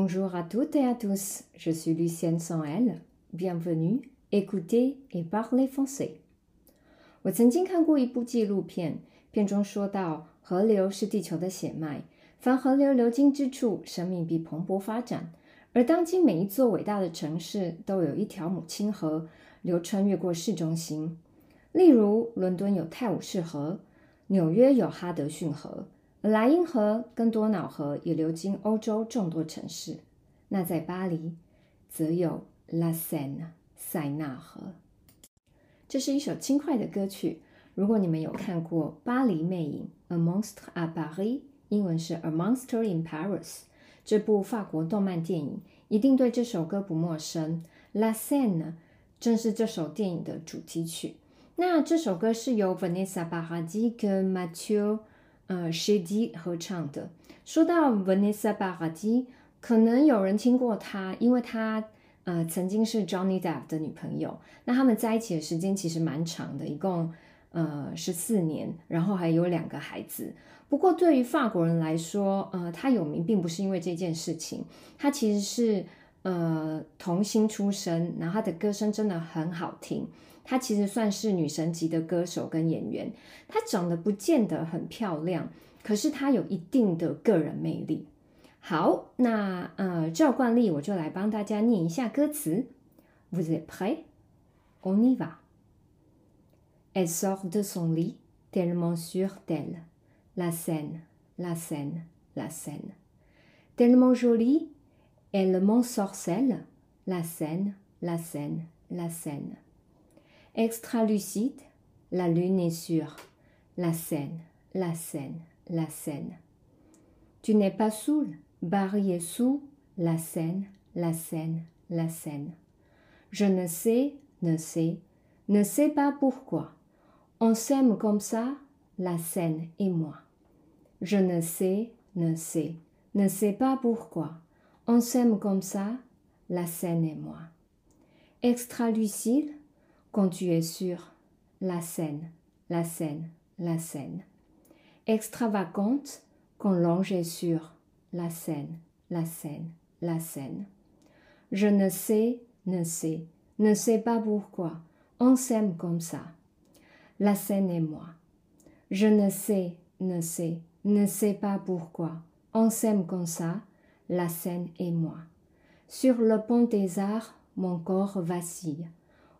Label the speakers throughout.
Speaker 1: Bonjour à toutes et à tous, je suis Lucienne sans L. Bienvenue, écoutez et parlez français. 我曾经看过一部纪录片，片中说到，河流是地球的血脉，凡河流流经之处，生命必蓬勃发展。而当今每一座伟大的城市都有一条母亲河流穿越过市中心，例如伦敦有泰晤士河，纽约有哈德逊河。莱茵河跟多瑙河也流经欧洲众多城市。那在巴黎，则有 La Seine 塞纳河。这是一首轻快的歌曲。如果你们有看过《巴黎魅影》（A Monster à Paris），英文是《A Monster in Paris》这部法国动漫电影，一定对这首歌不陌生。La Seine 正是这首电影的主题曲。那这首歌是由 Vanessa Paradis 跟 Mathieu。呃 s h a d y 合唱的。说到 Vanessa Paradis，可能有人听过她，因为她呃曾经是 Johnny Depp 的女朋友。那他们在一起的时间其实蛮长的，一共呃十四年，然后还有两个孩子。不过对于法国人来说，呃，她有名并不是因为这件事情，她其实是呃童星出身，然后她的歌声真的很好听。她其实算是女神级的歌手跟演员，她长得不见得很漂亮，可是她有一定的个人魅力。好，那呃，照惯例，我就来帮大家念一下歌词。Vous êtes prêts? On y va. Elle sort de son lit, tellement sûre d'elle. La scène, la scène, la scène. Tellement jolie, elle m'ensorcelle. La scène, la scène, la scène. Extra lucide, la lune est sûre. La scène, la scène, la scène. Tu n'es pas saoul, Barry sous. La scène, la scène, la scène. Je ne sais, ne sais, ne sais pas pourquoi. On s'aime comme ça, la scène et moi. Je ne sais, ne sais, ne sais pas pourquoi. On s'aime comme ça, la scène et moi. Extra lucide, quand tu es sur la scène, la scène, la scène. Extravagante quand l'ange est sur la scène, la scène, la scène. Je ne sais, ne sais, ne sais pas pourquoi on s'aime comme ça. La scène et moi. Je ne sais, ne sais, ne sais pas pourquoi on s'aime comme ça. La scène et moi. Sur le pont des arts, mon corps vacille.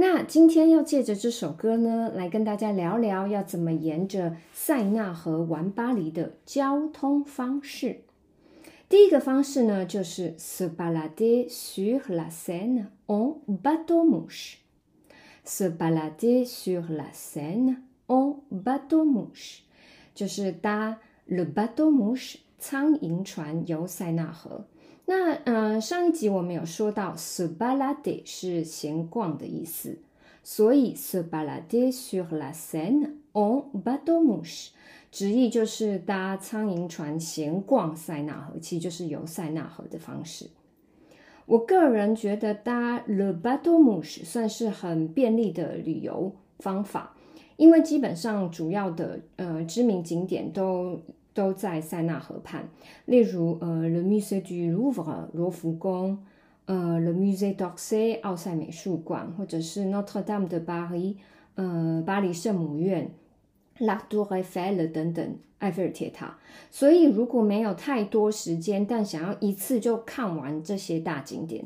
Speaker 1: 那今天要借着这首歌呢，来跟大家聊聊要怎么沿着塞纳河玩巴黎的交通方式。第一个方式呢，就是 se balader sur la Seine en bateau mouche。se balader sur la Seine en bateau mouche，就是搭 le bateau mouche 苍蝇船游塞纳河。那嗯，上一集我们有说到，se balader 是闲逛的意思，所以 se balader sur la Seine en bateau mouche，直译就是搭苍蝇船闲逛塞纳河，其实就是游塞纳河的方式。我个人觉得搭 le bateau mouche 算是很便利的旅游方法，因为基本上主要的呃知名景点都。都在塞纳河畔，例如呃，Le Musée du Louvre 罗浮宫，呃，Le Musée d'Orsay 奥赛美术馆，或者是 Notre Dame de Paris 呃，巴黎圣母院，La Tour Eiffel 等等，埃菲尔铁塔。所以如果没有太多时间，但想要一次就看完这些大景点。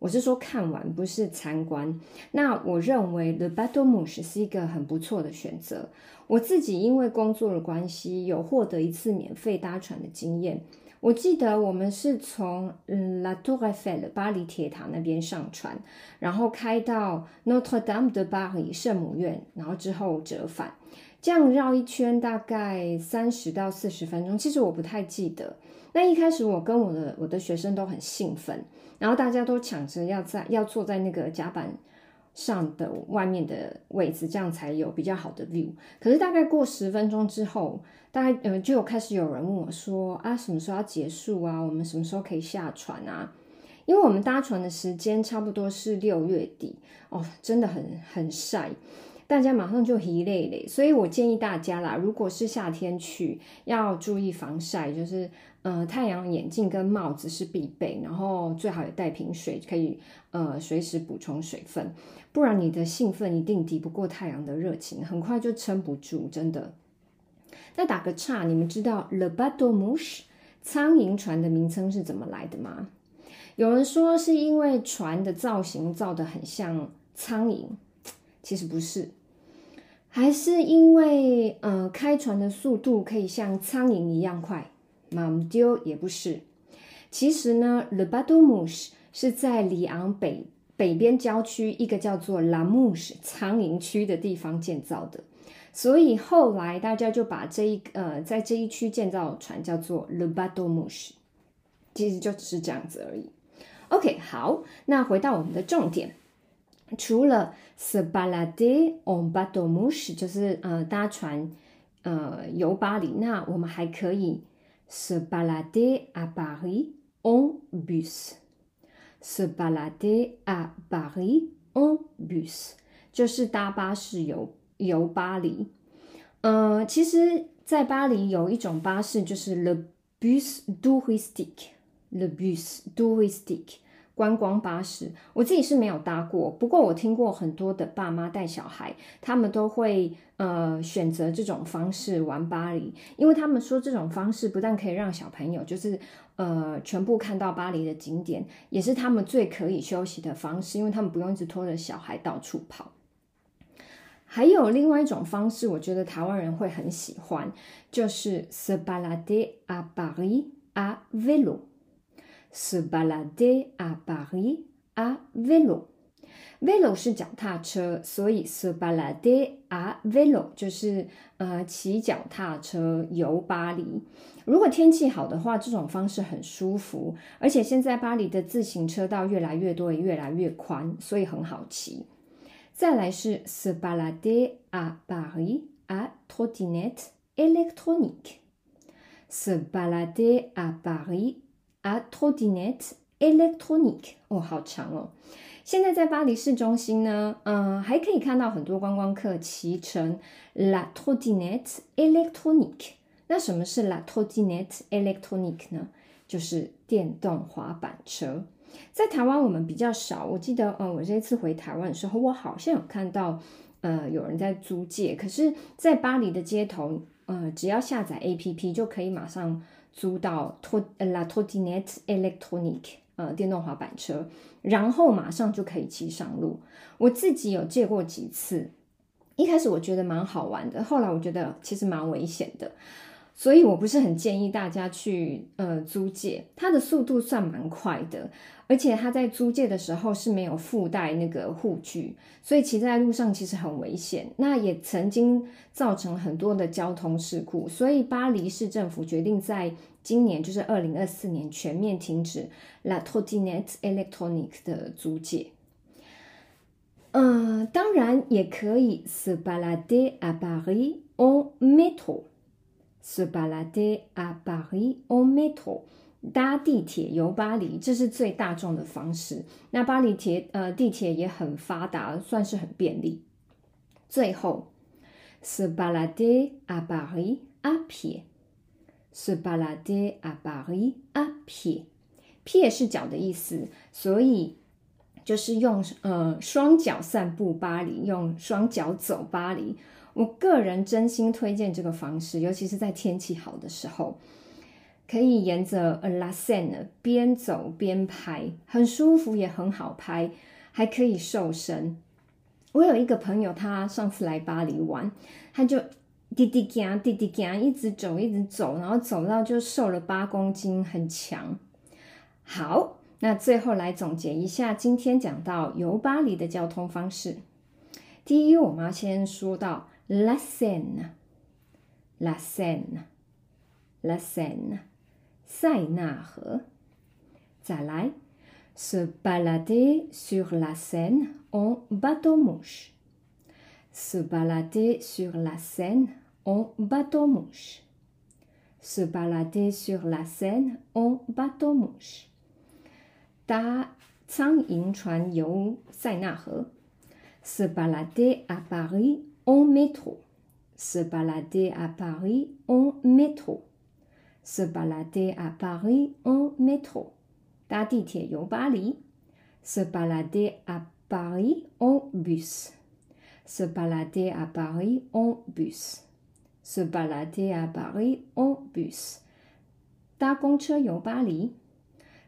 Speaker 1: 我是说看完，不是参观。那我认为 The Battle Mouche 是一个很不错的选择。我自己因为工作的关系，有获得一次免费搭船的经验。我记得我们是从嗯 La Tour Eiffel 巴黎铁塔那边上船，然后开到 Notre Dame de Paris 圣母院，然后之后折返，这样绕一圈大概三十到四十分钟。其实我不太记得。那一开始我跟我的我的学生都很兴奋。然后大家都抢着要在要坐在那个甲板上的外面的位置，这样才有比较好的 view。可是大概过十分钟之后，大概呃就有开始有人问我说啊，什么时候要结束啊？我们什么时候可以下船啊？因为我们搭船的时间差不多是六月底哦，真的很很晒。大家马上就疲累嘞，所以我建议大家啦，如果是夏天去，要注意防晒，就是呃太阳眼镜跟帽子是必备，然后最好也带瓶水，可以呃随时补充水分，不然你的兴奋一定抵不过太阳的热情，很快就撑不住，真的。那打个岔，你们知道 Lebado Mush 苍蝇船的名称是怎么来的吗？有人说是因为船的造型造的很像苍蝇，其实不是。还是因为呃开船的速度可以像苍蝇一样快，马丢也不是。其实呢，Le b a t o m u s h 是在里昂北北边郊区一个叫做 La m u s h 苍蝇区的地方建造的，所以后来大家就把这一呃在这一区建造船叫做 Le b a t o m u s h 其实就只是这样子而已。OK，好，那回到我们的重点。除了 s e b a l a d e on bateau mouche，就是呃搭船呃游巴黎，那我们还可以 se balader à Paris en bus。se balader à Paris en bus，就是搭巴士游游巴黎。呃，其实，在巴黎有一种巴士，就是 le bus touristique，le bus touristique。 观光巴士，我自己是没有搭过，不过我听过很多的爸妈带小孩，他们都会呃选择这种方式玩巴黎，因为他们说这种方式不但可以让小朋友就是呃全部看到巴黎的景点，也是他们最可以休息的方式，因为他们不用一直拖着小孩到处跑。还有另外一种方式，我觉得台湾人会很喜欢，就是 se balader à Paris à vélo。Se balader à Paris à vélo。vélo 是脚踏车，所以 se balader à vélo 就是呃骑脚踏车游巴黎。如果天气好的话，这种方式很舒服，而且现在巴黎的自行车道越来越多，也越来越宽，所以很好骑。再来是 se balader à Paris à trottinette électronique。se balader à Paris à trottinette électronique 哦，好长哦。现在在巴黎市中心呢，嗯，还可以看到很多观光客骑乘 la trottinette électronique。那什么是 la trottinette électronique 呢？就是电动滑板车。在台湾我们比较少，我记得，嗯，我这次回台湾的时候，我好像有看到，呃，有人在租借。可是，在巴黎的街头，呃，只要下载 APP 就可以马上。租到托呃 La Trottinette Electronique 呃电动滑板车，然后马上就可以骑上路。我自己有借过几次，一开始我觉得蛮好玩的，后来我觉得其实蛮危险的，所以我不是很建议大家去呃租借。它的速度算蛮快的。而且它在租借的时候是没有附带那个护具，所以骑在路上其实很危险。那也曾经造成很多的交通事故，所以巴黎市政府决定在今年，就是二零二四年全面停止 La Trottinette Electronique 的租借。嗯，当然也可以 se balader à Paris en se balader à Paris en métro。搭地铁游巴黎，这是最大众的方式。那巴黎铁呃地铁也很发达，算是很便利。最后，se balader à Paris à pied，se balader à Paris à pied，pied 是脚的意思，所以就是用呃双脚散步巴黎，用双脚走巴黎。我个人真心推荐这个方式，尤其是在天气好的时候。可以沿着 La Seine 边走边拍，很舒服也很好拍，还可以瘦身。我有一个朋友，他上次来巴黎玩，他就滴滴干滴滴干，一直走一直走，然后走到就瘦了八公斤，很强。好，那最后来总结一下今天讲到游巴黎的交通方式。第一，我们要先说到 La Seine，La Seine，La Seine。塞纳河。再来，se balader sur la Seine en bateau-mouche. Se balader sur la Seine en bateau-mouche. Se balader sur la Seine en bateau-mouche. 搭苍蝇船游塞纳河。Se balader à Paris en métro. Se balader à Paris en métro. Se balader à Paris en métro. 搭地铁游巴黎。Se balader à Paris en bus. Se balader à Paris en bus. Se balader à Paris en bus. 搭公车游巴黎。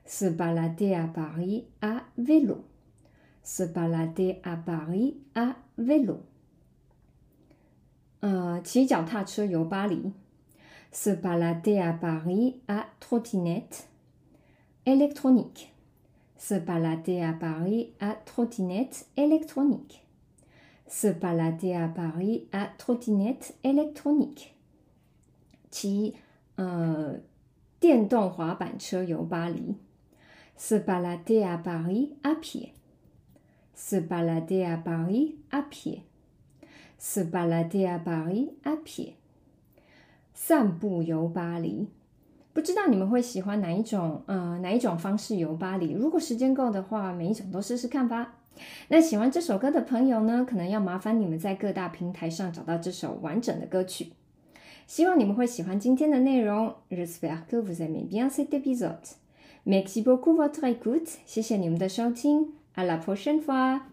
Speaker 1: Se balader à Paris à vélo. Se balader à Paris à vélo. 呃，骑脚踏车游巴黎。Se balader à Paris à trottinette électronique. Se balader à Paris à trottinette électronique. Se balader à Paris à trottinette électronique. 骑呃电动滑板车游巴黎。Se balader à Paris à pied. Se balader à Paris à pied. Se balader à Paris à pied. 散步游巴黎。不知道你们会喜欢哪一种呃哪一种方式游巴黎？如果时间够的话，每一种都试试看吧。那喜欢这首歌的朋友呢，可能要麻烦你们在各大平台上找到这首完整的歌曲。希望你们会喜欢今天的内容。J'espère que vous aimez bien cet épisode. Merci beaucoup votre écoute. 谢谢你们的收听。À la prochaine fois.